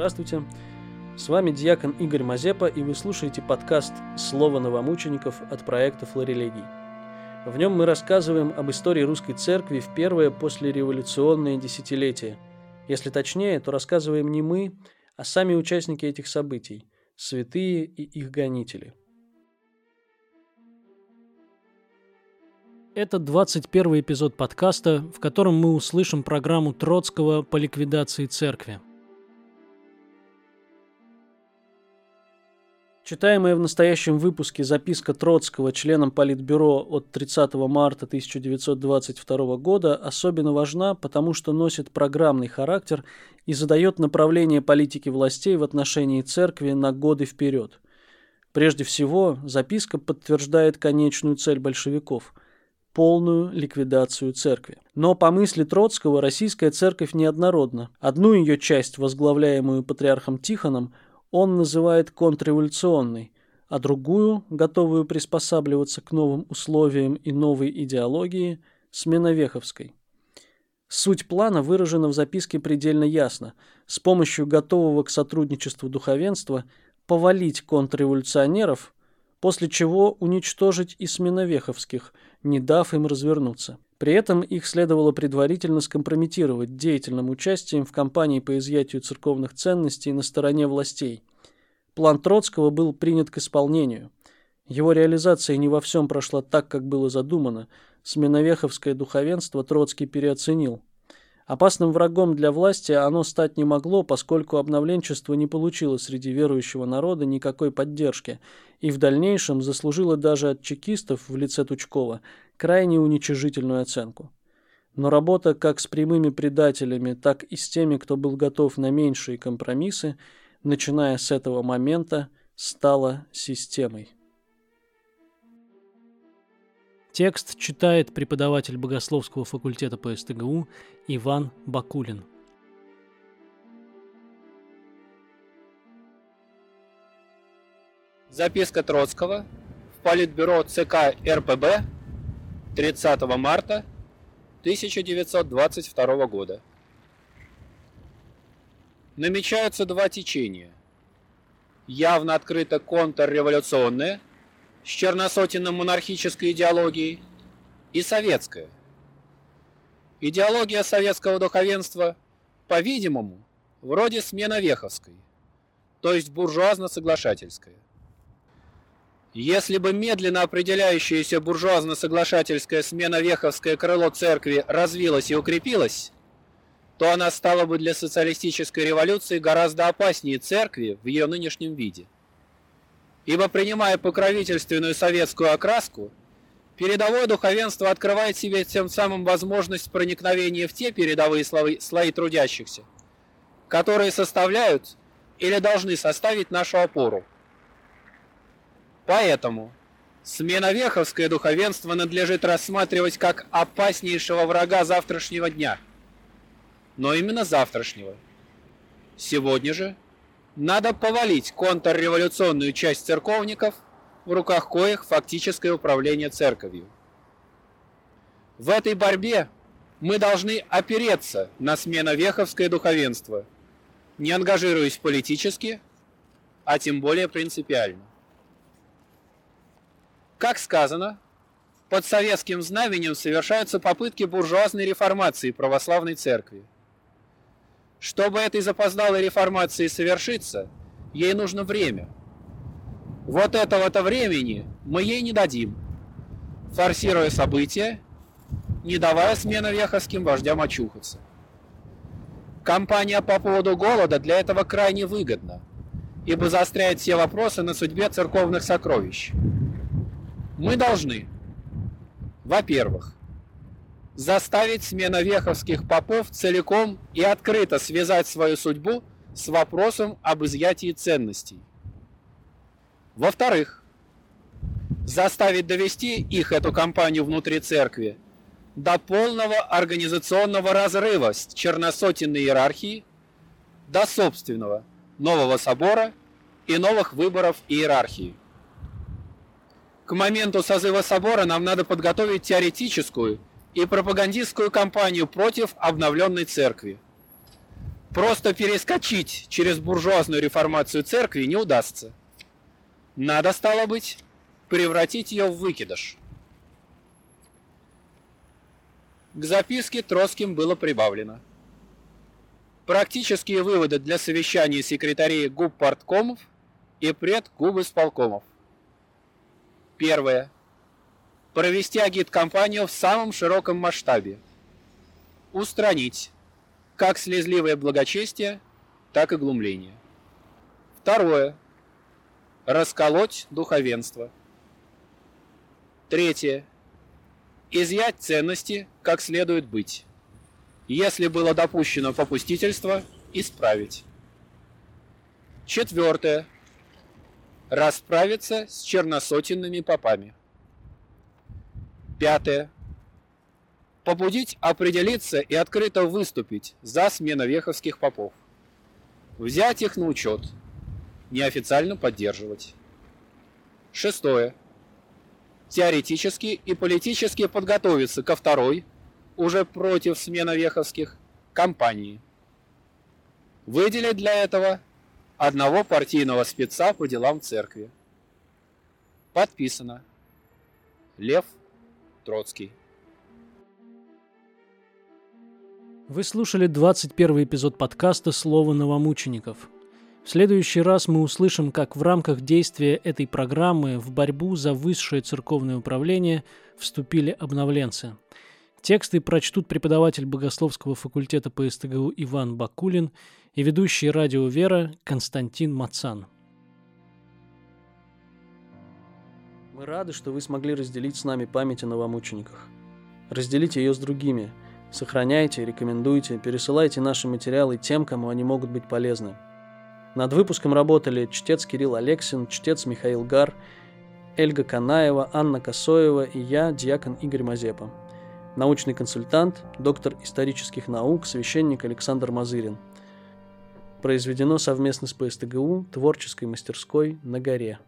Здравствуйте. С вами диакон Игорь Мазепа, и вы слушаете подкаст «Слово новомучеников» от проекта «Флорелегий». В нем мы рассказываем об истории русской церкви в первое послереволюционное десятилетие. Если точнее, то рассказываем не мы, а сами участники этих событий – святые и их гонители. Это 21 эпизод подкаста, в котором мы услышим программу Троцкого по ликвидации церкви – Читаемая в настоящем выпуске записка Троцкого членам Политбюро от 30 марта 1922 года особенно важна, потому что носит программный характер и задает направление политики властей в отношении церкви на годы вперед. Прежде всего, записка подтверждает конечную цель большевиков – полную ликвидацию церкви. Но по мысли Троцкого российская церковь неоднородна. Одну ее часть, возглавляемую патриархом Тихоном, он называет контрреволюционной, а другую, готовую приспосабливаться к новым условиям и новой идеологии, сменовеховской. Суть плана выражена в записке предельно ясно. С помощью готового к сотрудничеству духовенства повалить контрреволюционеров, после чего уничтожить и сменовеховских, не дав им развернуться. При этом их следовало предварительно скомпрометировать деятельным участием в кампании по изъятию церковных ценностей на стороне властей. План Троцкого был принят к исполнению. Его реализация не во всем прошла так, как было задумано. Сменовеховское духовенство Троцкий переоценил. Опасным врагом для власти оно стать не могло, поскольку обновленчество не получило среди верующего народа никакой поддержки и в дальнейшем заслужило даже от чекистов в лице Тучкова крайне уничижительную оценку. Но работа как с прямыми предателями, так и с теми, кто был готов на меньшие компромиссы, начиная с этого момента, стала системой. Текст читает преподаватель богословского факультета по СТГУ Иван Бакулин. Записка Троцкого в Политбюро ЦК РПБ 30 марта 1922 года. Намечаются два течения. Явно открыто контрреволюционное – с черносотенно-монархической идеологией и советская. Идеология советского духовенства, по-видимому, вроде сменовеховской, то есть буржуазно-соглашательская. Если бы медленно определяющееся буржуазно-соглашательское сменовеховское крыло церкви развилось и укрепилось, то она стала бы для социалистической революции гораздо опаснее церкви в ее нынешнем виде – ибо принимая покровительственную советскую окраску, передовое духовенство открывает себе тем самым возможность проникновения в те передовые слои, слои трудящихся, которые составляют или должны составить нашу опору. Поэтому сменовеховское духовенство надлежит рассматривать как опаснейшего врага завтрашнего дня. Но именно завтрашнего. Сегодня же – надо повалить контрреволюционную часть церковников, в руках коих фактическое управление церковью. В этой борьбе мы должны опереться на сменовеховское духовенство, не ангажируясь политически, а тем более принципиально. Как сказано, под советским знаменем совершаются попытки буржуазной реформации православной церкви. Чтобы этой запоздалой реформации совершиться, ей нужно время. Вот этого-то времени мы ей не дадим, форсируя события, не давая сменовеховским вождям очухаться. Кампания по поводу голода для этого крайне выгодна, ибо заостряет все вопросы на судьбе церковных сокровищ. Мы должны, во-первых, заставить сменовеховских попов целиком и открыто связать свою судьбу с вопросом об изъятии ценностей. Во-вторых, заставить довести их, эту кампанию внутри церкви, до полного организационного разрыва с черносотенной иерархией, до собственного нового собора и новых выборов иерархии. К моменту созыва собора нам надо подготовить теоретическую и пропагандистскую кампанию против обновленной церкви. Просто перескочить через буржуазную реформацию церкви не удастся. Надо, стало быть, превратить ее в выкидыш. К записке Троцким было прибавлено. Практические выводы для совещаний секретарей губ парткомов и пред губ исполкомов. Первое. Провести агит-кампанию в самом широком масштабе. Устранить как слезливое благочестие, так и глумление. Второе. Расколоть духовенство. Третье. Изъять ценности, как следует быть. Если было допущено попустительство, исправить. Четвертое. Расправиться с черносотенными попами. Пятое побудить определиться и открыто выступить за сменовеховских попов. Взять их на учет, неофициально поддерживать. Шестое. Теоретически и политически подготовиться ко второй, уже против сменовеховских, кампании. Выделить для этого одного партийного спеца по делам церкви. Подписано. Лев Троцкий. Вы слушали 21 эпизод подкаста «Слово новомучеников». В следующий раз мы услышим, как в рамках действия этой программы в борьбу за высшее церковное управление вступили обновленцы. Тексты прочтут преподаватель богословского факультета по СТГУ Иван Бакулин и ведущий радио «Вера» Константин Мацан. Мы рады, что вы смогли разделить с нами память о новомучениках. Разделите ее с другими – Сохраняйте, рекомендуйте, пересылайте наши материалы тем, кому они могут быть полезны. Над выпуском работали чтец Кирилл Алексин, чтец Михаил Гар, Эльга Канаева, Анна Косоева и я, диакон Игорь Мазепа. Научный консультант, доктор исторических наук, священник Александр Мазырин. Произведено совместно с ПСТГУ, творческой мастерской на горе.